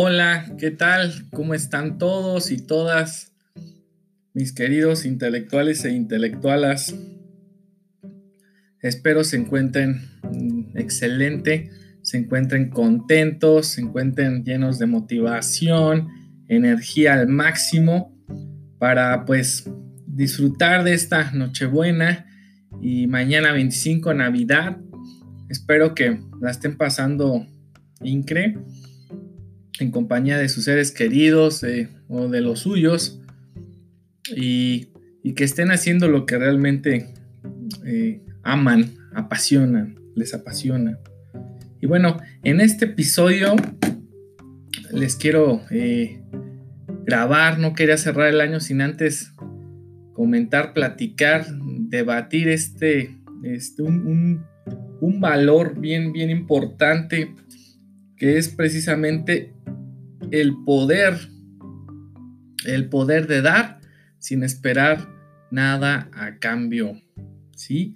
Hola, ¿qué tal? ¿Cómo están todos y todas mis queridos intelectuales e intelectualas? Espero se encuentren mm, excelente, se encuentren contentos, se encuentren llenos de motivación, energía al máximo para pues disfrutar de esta Nochebuena y mañana 25 Navidad. Espero que la estén pasando increíble en compañía de sus seres queridos eh, o de los suyos y, que estén haciendo lo que realmente eh, aman, apasionan, les apasiona. Y bueno, en este episodio les quiero eh, grabar, no quería cerrar el año sin antes comentar, platicar, debatir este, este un, un valor bien, bien importante que es precisamente el poder, el poder de dar sin esperar nada a cambio. ¿Sí?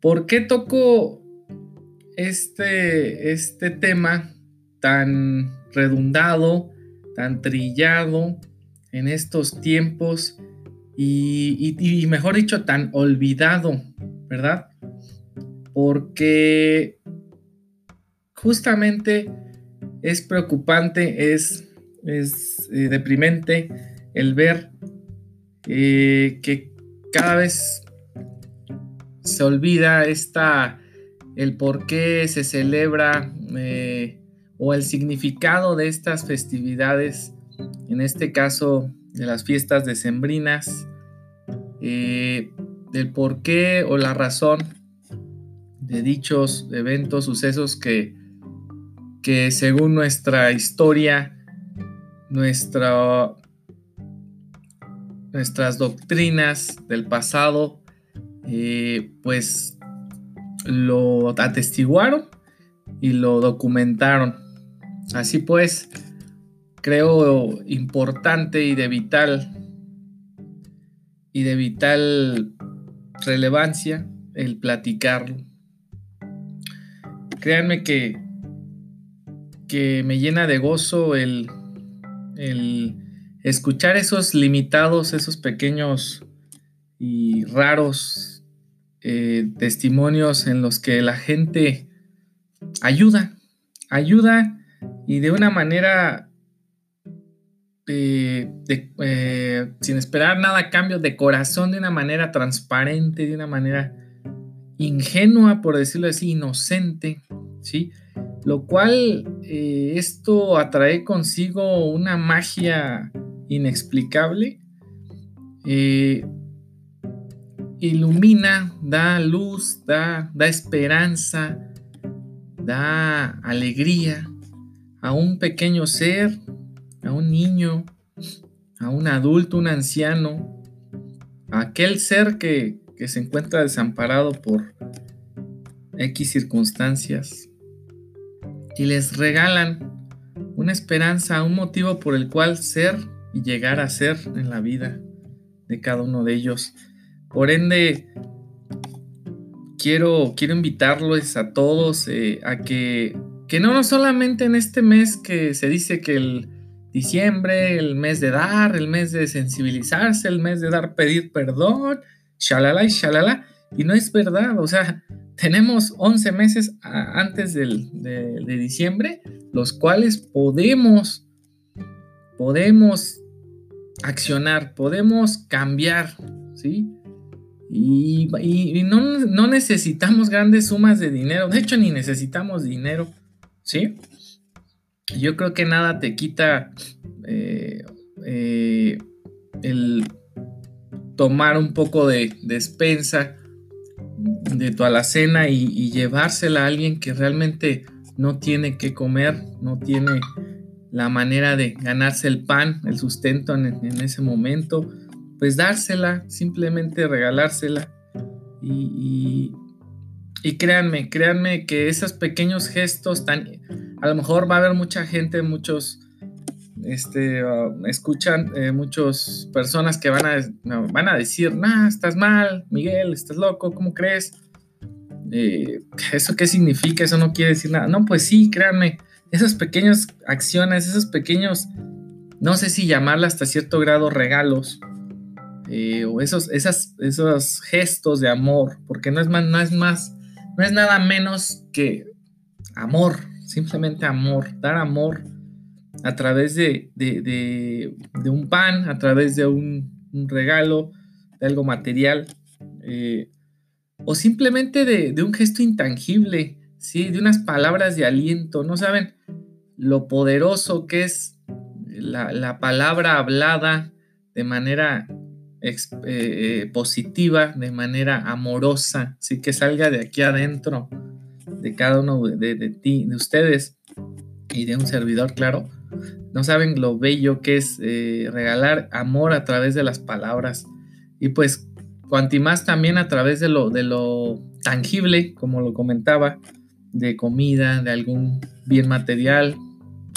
¿Por qué toco este, este tema tan redundado, tan trillado en estos tiempos y, y mejor dicho, tan olvidado, ¿verdad? Porque justamente es preocupante, es, eh, deprimente el ver eh, que cada vez se olvida esta, el por qué se celebra eh, o el significado de estas festividades, en este caso de las fiestas decembrinas, del por qué o la razón de dichos eventos, sucesos que que según nuestra historia, nuestra, nuestras doctrinas del pasado, eh, pues lo atestiguaron y lo documentaron. Así pues, creo importante y de vital y de vital relevancia el platicarlo. Créanme que que me llena de gozo el, escuchar esos limitados, esos pequeños y raros eh, testimonios en los que la gente ayuda, ayuda y de una manera eh, eh, sin esperar nada a cambio, de corazón, de una manera transparente, de una manera ingenua, por decirlo así, inocente, ¿sí? lo cual eh, esto atrae consigo una magia inexplicable, eh, ilumina, da luz, da, da esperanza, da alegría a un pequeño ser, a un niño, a un adulto, un anciano, a aquel ser que, que se encuentra desamparado por X circunstancias y les regalan una esperanza, un motivo por el cual ser y llegar a ser en la vida de cada uno de ellos. Por ende, quiero, quiero invitarlos a todos eh, a que, que no, no solamente en este mes que se dice que el diciembre, el mes de dar, el mes de sensibilizarse, el mes de dar, pedir perdón, shalala y shalala, y no es verdad, o sea, tenemos 11 meses antes de, diciembre, los cuales podemos, podemos accionar, podemos cambiar, ¿sí? Y, no, necesitamos grandes sumas de dinero, de hecho ni necesitamos dinero, ¿sí? Yo creo que nada te quita eh, eh, el tomar un poco de despensa, de tu alacena y, llevársela a alguien que realmente no tiene que comer, no tiene la manera de ganarse el pan, el sustento en, ese momento, pues dársela, simplemente regalársela. Y, y, créanme, créanme que esos pequeños gestos tan... A lo mejor va a haber mucha gente, muchos este, uh, escuchan eh, muchas personas que van a, van a decir, nah, estás mal, Miguel, estás loco, ¿cómo crees? Eh, ¿Eso qué significa? Eso no quiere decir nada. No, pues sí, créanme, esas pequeñas acciones, esos pequeños, no sé si llamarla hasta cierto grado regalos, eh, o esos, esas, esos gestos de amor, porque no es más, no es más, no es nada menos que amor, simplemente amor, dar amor a través de, un pan, a través de un, regalo, de algo material, eh, o simplemente de, un gesto intangible, ¿sí? de unas palabras de aliento. No saben lo poderoso que es la, palabra hablada de manera eh, eh, positiva, de manera amorosa, ¿sí? que salga de aquí adentro de cada uno de, ti, de ustedes y de un servidor, claro. No saben lo bello que es eh, regalar amor a través de las palabras. Y pues, cuanti más también a través de lo, de lo tangible, como lo comentaba, de comida, de algún bien material,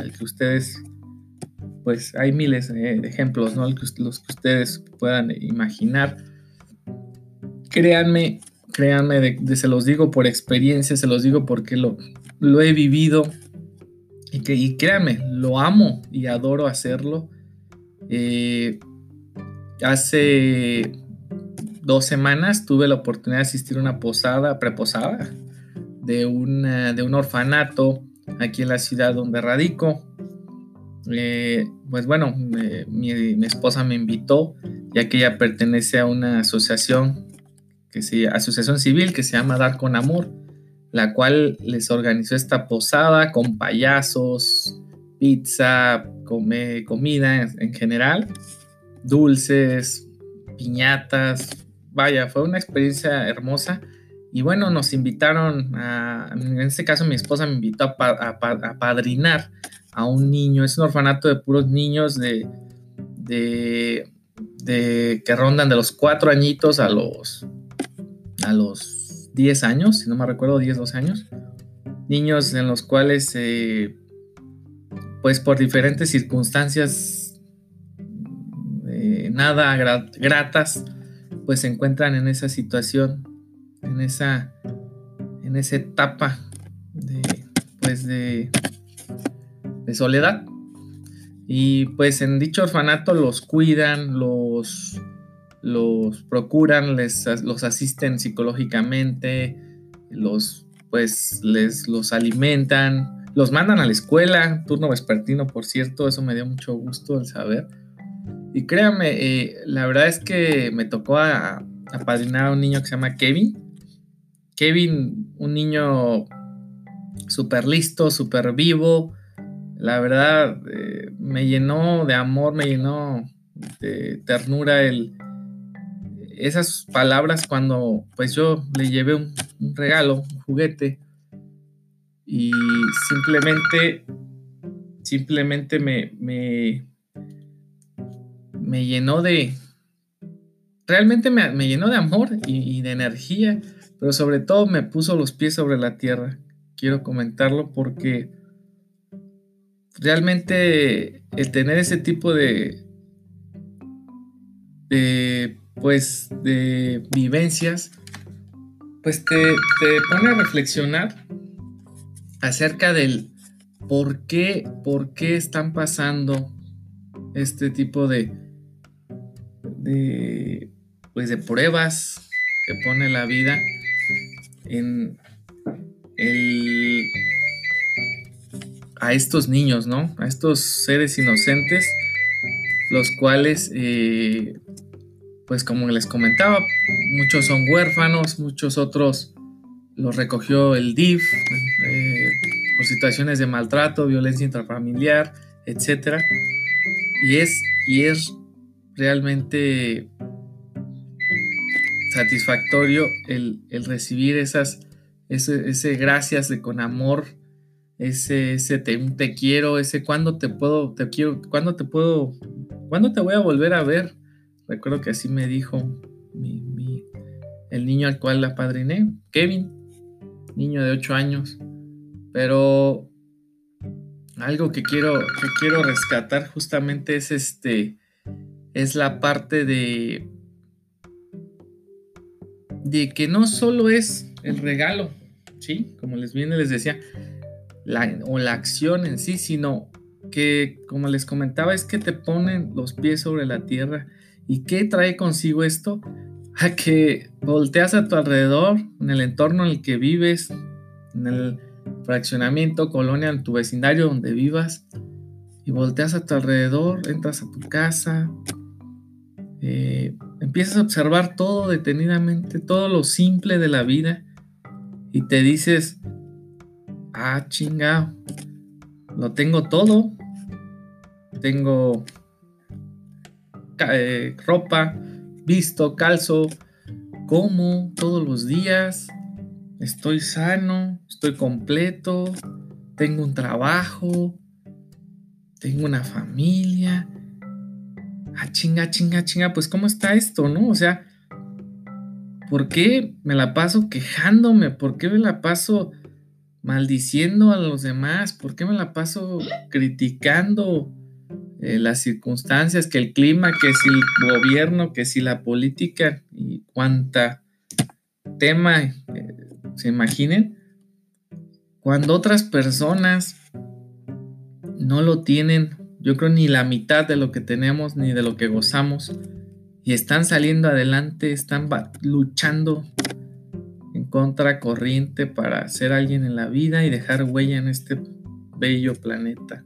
el que ustedes, pues hay miles de ejemplos, ¿no? Los que ustedes puedan imaginar. Créanme Créanme, se los digo por experiencia, se los digo porque lo, lo he vivido y, que, y créanme, lo amo y adoro hacerlo. Eh, hace dos semanas tuve la oportunidad de asistir a una posada, preposada, de, de un orfanato aquí en la ciudad donde radico. Eh, pues bueno, mi, mi, esposa me invitó, ya que ella pertenece a una asociación que asociación civil que se llama Dar con Amor, la cual les organizó esta posada con payasos, pizza, come, comida en, general, dulces, piñatas. Vaya, fue una experiencia hermosa. Y bueno, nos invitaron a, en este caso mi esposa me invitó a, padrinar a un niño, es un orfanato de puros niños de, de, que rondan de los cuatro añitos a los a los 10 años, si no me recuerdo, 10, 12 años. Niños en los cuales, eh, pues por diferentes circunstancias eh, nada gratas, pues se encuentran en esa situación, en esa, en esa etapa de, pues de, de soledad. Y pues en dicho orfanato los cuidan, los los procuran, les, los asisten psicológicamente, los pues les los alimentan, los mandan a la escuela, turno vespertino, por cierto, eso me dio mucho gusto el saber. Y créanme, eh, la verdad es que me tocó apadrinar a un niño que se llama Kevin. Kevin, un niño súper listo, súper vivo. La verdad, eh, me llenó de amor, me llenó de ternura el, esas palabras cuando pues yo le llevé un, regalo, un juguete y simplemente simplemente me, me, me llenó de realmente me, llenó de amor y, de energía, pero sobre todo me puso los pies sobre la tierra. Quiero comentarlo porque realmente el tener ese tipo de pues de vivencias, pues te, pone a reflexionar acerca del por qué, por qué están pasando este tipo de, de, pues de pruebas que pone la vida en el, a estos niños, ¿no? A estos seres inocentes, los cuales eh, pues como les comentaba, muchos son huérfanos, muchos otros los recogió el DIF eh, por situaciones de maltrato, violencia intrafamiliar, etc. Y es, y es realmente satisfactorio el, recibir esas, ese, gracias de con amor, ese, ese te, te quiero, ese cuándo te puedo, te quiero, cuándo te puedo, cuándo te voy a volver a ver Recuerdo que así me dijo el niño al cual la padriné, Kevin, niño de 8 años. Pero algo que quiero, que quiero rescatar justamente es este, es la parte de, de que no solo es el regalo, ¿sí? Como les viene, les decía, la, o la acción en sí, sino que, como les comentaba, es que te ponen los pies sobre la tierra. ¿Y qué trae consigo esto? A que volteas a tu alrededor, en el entorno en el que vives, en el fraccionamiento, colonia, en tu vecindario donde vivas, y volteas a tu alrededor, entras a tu casa, eh, empiezas a observar todo detenidamente, todo lo simple de la vida, y te dices, ah, chinga, lo tengo todo, tengo eh, ropa, visto, calzo, como todos los días, estoy sano, estoy completo, tengo un trabajo, tengo una familia. Ah, chinga, chinga, chinga, pues ¿cómo está esto, no? O sea, ¿por qué me la paso quejándome? ¿Por qué me la paso maldiciendo a los demás? ¿Por qué me la paso criticando eh, las circunstancias, que el clima, que si el gobierno, que si la política y cuánta tema eh, se imaginen? Cuando otras personas no lo tienen, yo creo ni la mitad de lo que tenemos ni de lo que gozamos y están saliendo adelante, están luchando en contra corriente para ser alguien en la vida y dejar huella en este bello planeta.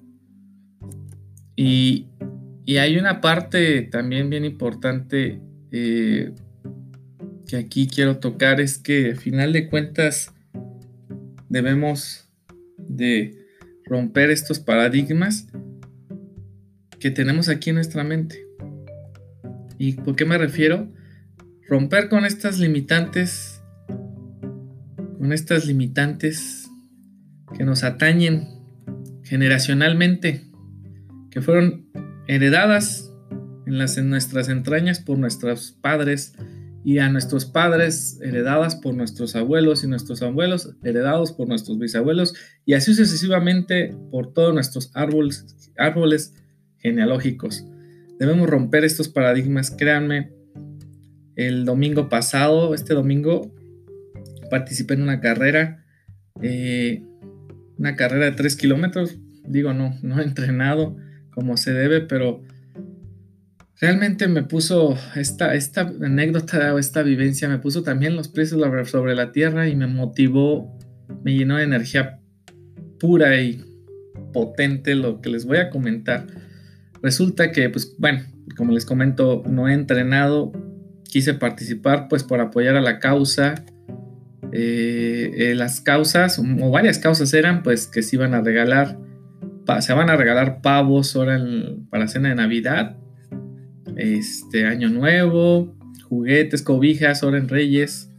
Y, hay una parte también bien importante eh, que aquí quiero tocar, es que al final de cuentas debemos de romper estos paradigmas que tenemos aquí en nuestra mente. ¿Y por qué me refiero? Romper con estas limitantes, con estas limitantes que nos atañen generacionalmente, que fueron heredadas en, las, en nuestras entrañas por nuestros padres y a nuestros padres heredadas por nuestros abuelos y nuestros abuelos heredados por nuestros bisabuelos y así sucesivamente por todos nuestros árboles, árboles genealógicos. Debemos romper estos paradigmas, créanme. El domingo pasado, este domingo, participé en una carrera, eh, una carrera de 3 kilómetros. Digo, no, no he entrenado como se debe, pero realmente me puso esta, esta anécdota o esta vivencia, me puso también los pies sobre la tierra y me motivó, me llenó de energía pura y potente lo que les voy a comentar. Resulta que, pues bueno, como les comento, no he entrenado, quise participar pues por apoyar a la causa. Eh, eh, las causas, o varias causas eran pues que se iban a regalar, se van a regalar pavos ahora para cena de Navidad este año nuevo, juguetes, cobijas, ahora en Reyes,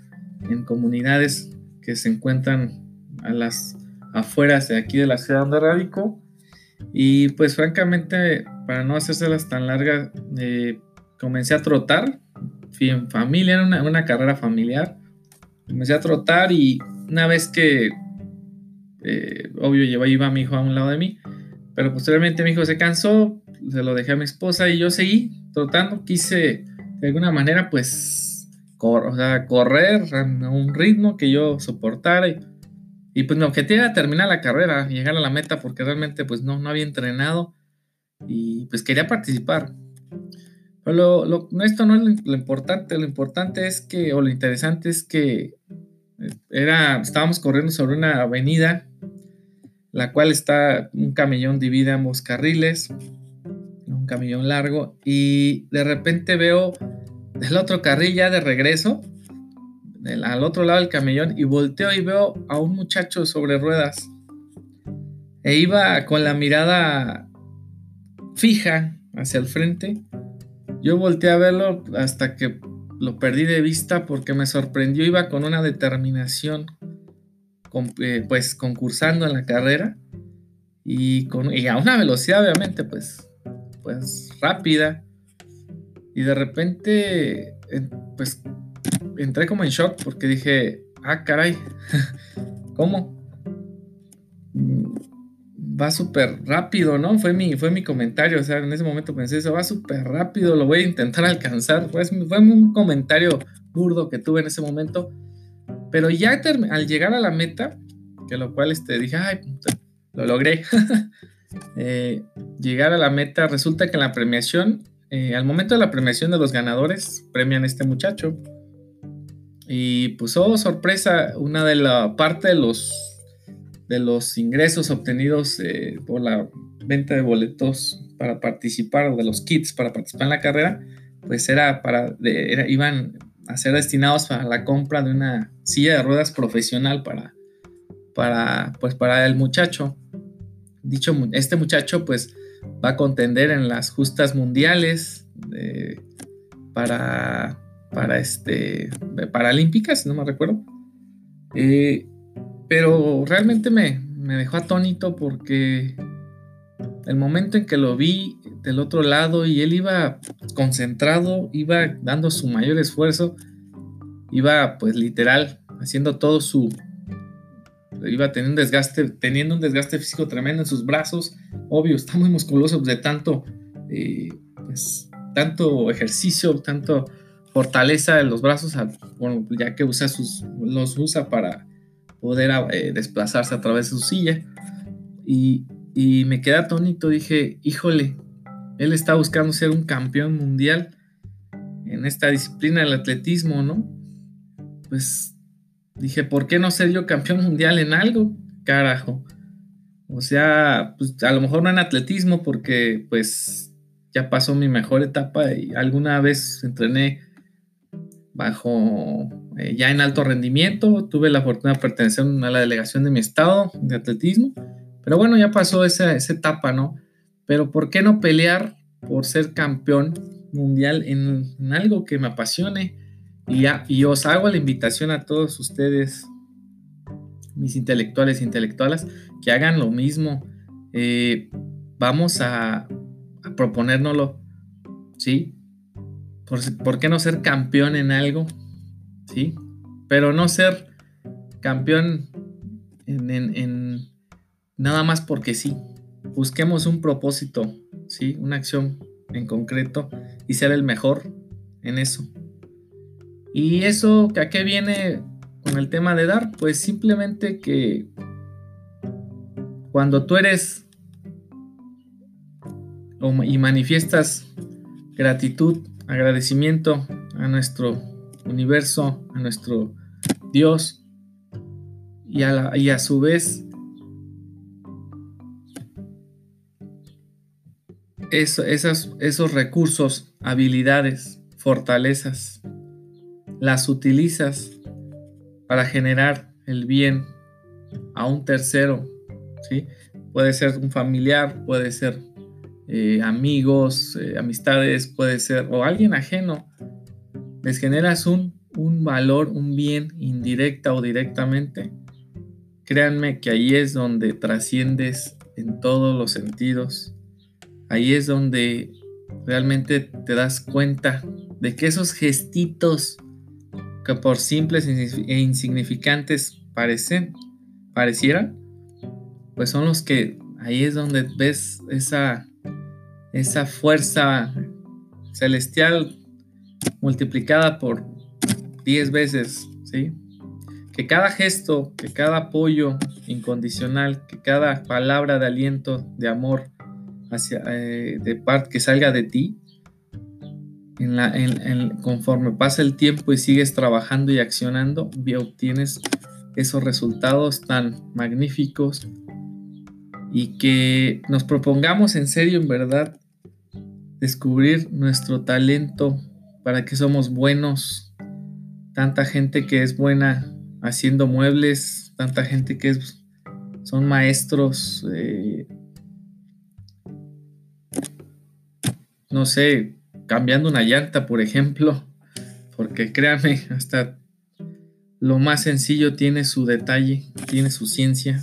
en comunidades que se encuentran a las afueras de aquí de la ciudad donde radico. Y pues francamente, para no hacérselas tan largas, eh, comencé a trotar. Fui en familia, era una, carrera familiar. Comencé a trotar y una vez que, eh, obvio, llevaba iba mi hijo a un lado de mí, pero posteriormente mi hijo se cansó, se lo dejé a mi esposa y yo seguí trotando, quise de alguna manera pues correr a un ritmo que yo soportara y, pues mi objetivo era terminar la carrera, llegar a la meta porque realmente pues no, no había entrenado y pues quería participar. Pero lo, esto no es lo, importante, lo importante es que, o lo interesante es que eh, era, estábamos corriendo sobre una avenida, la cual está un camellón divide ambos carriles, camellón largo y de repente veo el otro carril ya de regreso, al otro lado del camellón y volteo y veo a un muchacho sobre ruedas. E iba con la mirada fija hacia el frente. Yo volteé a verlo hasta que lo perdí de vista porque me sorprendió. Iba con una determinación, eh, pues concursando en la carrera y, con, y a una velocidad obviamente pues pues rápida. Y de repente, pues entré como en shock porque dije, ah, caray, ¿cómo? Mm, va súper rápido, ¿no? Fue mi, fue mi comentario, o sea, en ese momento pensé, eso va súper rápido, lo voy a intentar alcanzar. Fue, fue un comentario burdo que tuve en ese momento. Pero ya al llegar a la meta, que lo cual este, dije, ay, lo logré. Eh, llegar a la meta, resulta que en la premiación, eh, al momento de la premiación de los ganadores, premian a este muchacho. Y pues, oh, sorpresa, una de la parte de los, de los ingresos obtenidos eh, por la venta de boletos para participar, o de los kits para participar en la carrera, pues era para, iban a ser destinados para la compra de una silla de ruedas profesional para, para, pues para el muchacho. Dicho, este muchacho pues va a contender en las justas mundiales para, para este, paralímpicas, no me recuerdo. Eh, pero realmente me, me dejó atónito porque el momento en que lo vi del otro lado y él iba concentrado, iba dando su mayor esfuerzo, iba pues literal haciendo todo su iba teniendo un desgaste, teniendo un desgaste físico tremendo en sus brazos, obvio, está muy musculoso de tanto eh, pues, tanto ejercicio, tanto fortaleza en los brazos, ya que usa sus, los usa para poder eh, desplazarse a través de su silla. Y, y me quedé atónito, dije, híjole, él está buscando ser un campeón mundial en esta disciplina del atletismo, ¿no? Pues dije, ¿por qué no ser yo campeón mundial en algo? Carajo. O sea, pues a lo mejor no en atletismo porque pues ya pasó mi mejor etapa y alguna vez entrené bajo eh, ya en alto rendimiento, tuve la fortuna de pertenecer a la delegación de mi estado de atletismo pero bueno, ya pasó esa, etapa, ¿no? Pero ¿por qué no pelear por ser campeón mundial en, algo que me apasione? Y, ya, y os hago la invitación a todos ustedes, mis intelectuales e intelectualas, que hagan lo mismo. Eh, vamos a, a proponérnoslo, ¿sí? ¿Por, qué no ser campeón en algo? ¿Sí? Pero no ser campeón en nada más porque sí. Busquemos un propósito, ¿sí? Una acción en concreto y ser el mejor en eso. ¿Y eso a qué viene con el tema de dar? Pues simplemente que cuando tú eres y manifiestas gratitud, agradecimiento a nuestro universo, a nuestro Dios, y a, y a su vez esos recursos, habilidades, fortalezas, las utilizas para generar el bien a un tercero, ¿sí? Puede ser un familiar, puede ser eh, amigos, eh, amistades, puede ser, o alguien ajeno. Les generas un, un valor, un bien indirecta o directamente. Créanme que ahí es donde trasciendes en todos los sentidos ahí es donde realmente te das cuenta de que esos gestitos que por simples e insignificantes parecen, parecieran, pues son los que ahí es donde ves esa, esa fuerza celestial multiplicada por 10 veces, ¿sí? Que cada gesto, que cada apoyo incondicional, que cada palabra de aliento, de amor, hacia, eh, de parte que salga de ti, conforme pasa el tiempo y sigues trabajando y accionando, obtienes esos resultados tan magníficos. Y que nos propongamos en serio, en verdad, descubrir nuestro talento, para que somos buenos, tanta gente que es buena haciendo muebles, tanta gente que es, son maestros eh, no sé, cambiando una llanta, por ejemplo, porque créanme, hasta lo más sencillo tiene su detalle, tiene su ciencia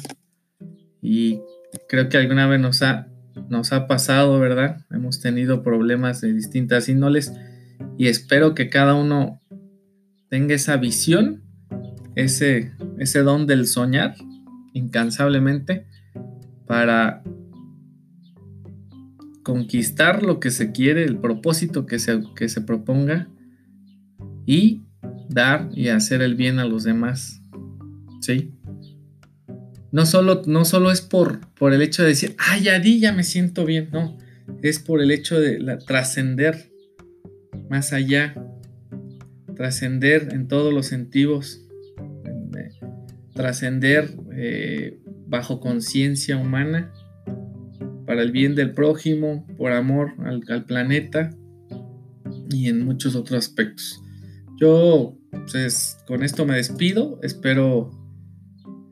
y creo que alguna vez nos ha, nos ha pasado, ¿verdad? Hemos tenido problemas de distintas índoles y espero que cada uno tenga esa visión, ese, ese don del soñar incansablemente para conquistar lo que se quiere, el propósito que se, que se proponga y dar y hacer el bien a los demás. ¿Sí? no solo, no solo es por, por el hecho de decir, ay, ya di, ya me siento bien, no, es por el hecho de trascender más allá, trascender en todos los sentidos, eh, trascender eh, bajo conciencia humana para el bien del prójimo, por amor al, planeta y en muchos otros aspectos. Yo pues, con esto me despido, espero,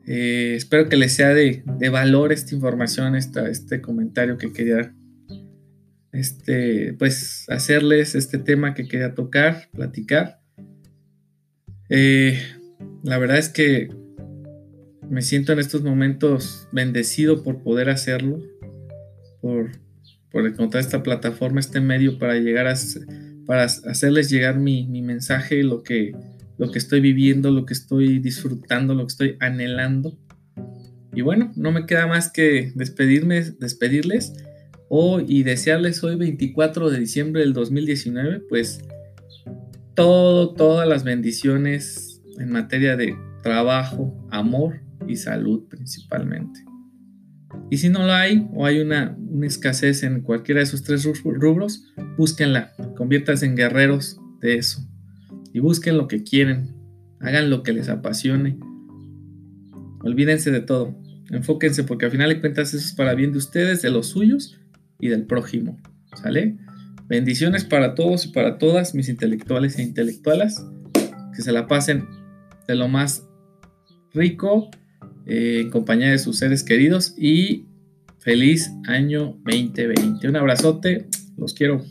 eh, espero que les sea de, valor esta información, este comentario que quería este, pues, hacerles este tema que quería tocar, platicar. Eh, la verdad es que me siento en estos momentos bendecido por poder hacerlo, por, encontrar esta plataforma, este medio para llegar a para hacerles llegar mi, mensaje, lo que, lo que estoy viviendo, lo que estoy disfrutando, lo que estoy anhelando. Y bueno, no me queda más que despedirme, despedirles y desearles hoy 24 de diciembre del 2019, pues todo, todas las bendiciones en materia de trabajo, amor y salud principalmente. Y si no lo hay o hay una, escasez en cualquiera de esos tres rubros, búsquenla, conviértanse en guerreros de eso. Y busquen lo que quieren, hagan lo que les apasione. Olvídense de todo, enfóquense porque al final de cuentas eso es para bien de ustedes, de los suyos y del prójimo. ¿Sale? Bendiciones para todos y para todas mis intelectuales e intelectualas. Que se la pasen de lo más rico eh, en compañía de sus seres queridos y feliz año 2020. Un abrazote, los quiero.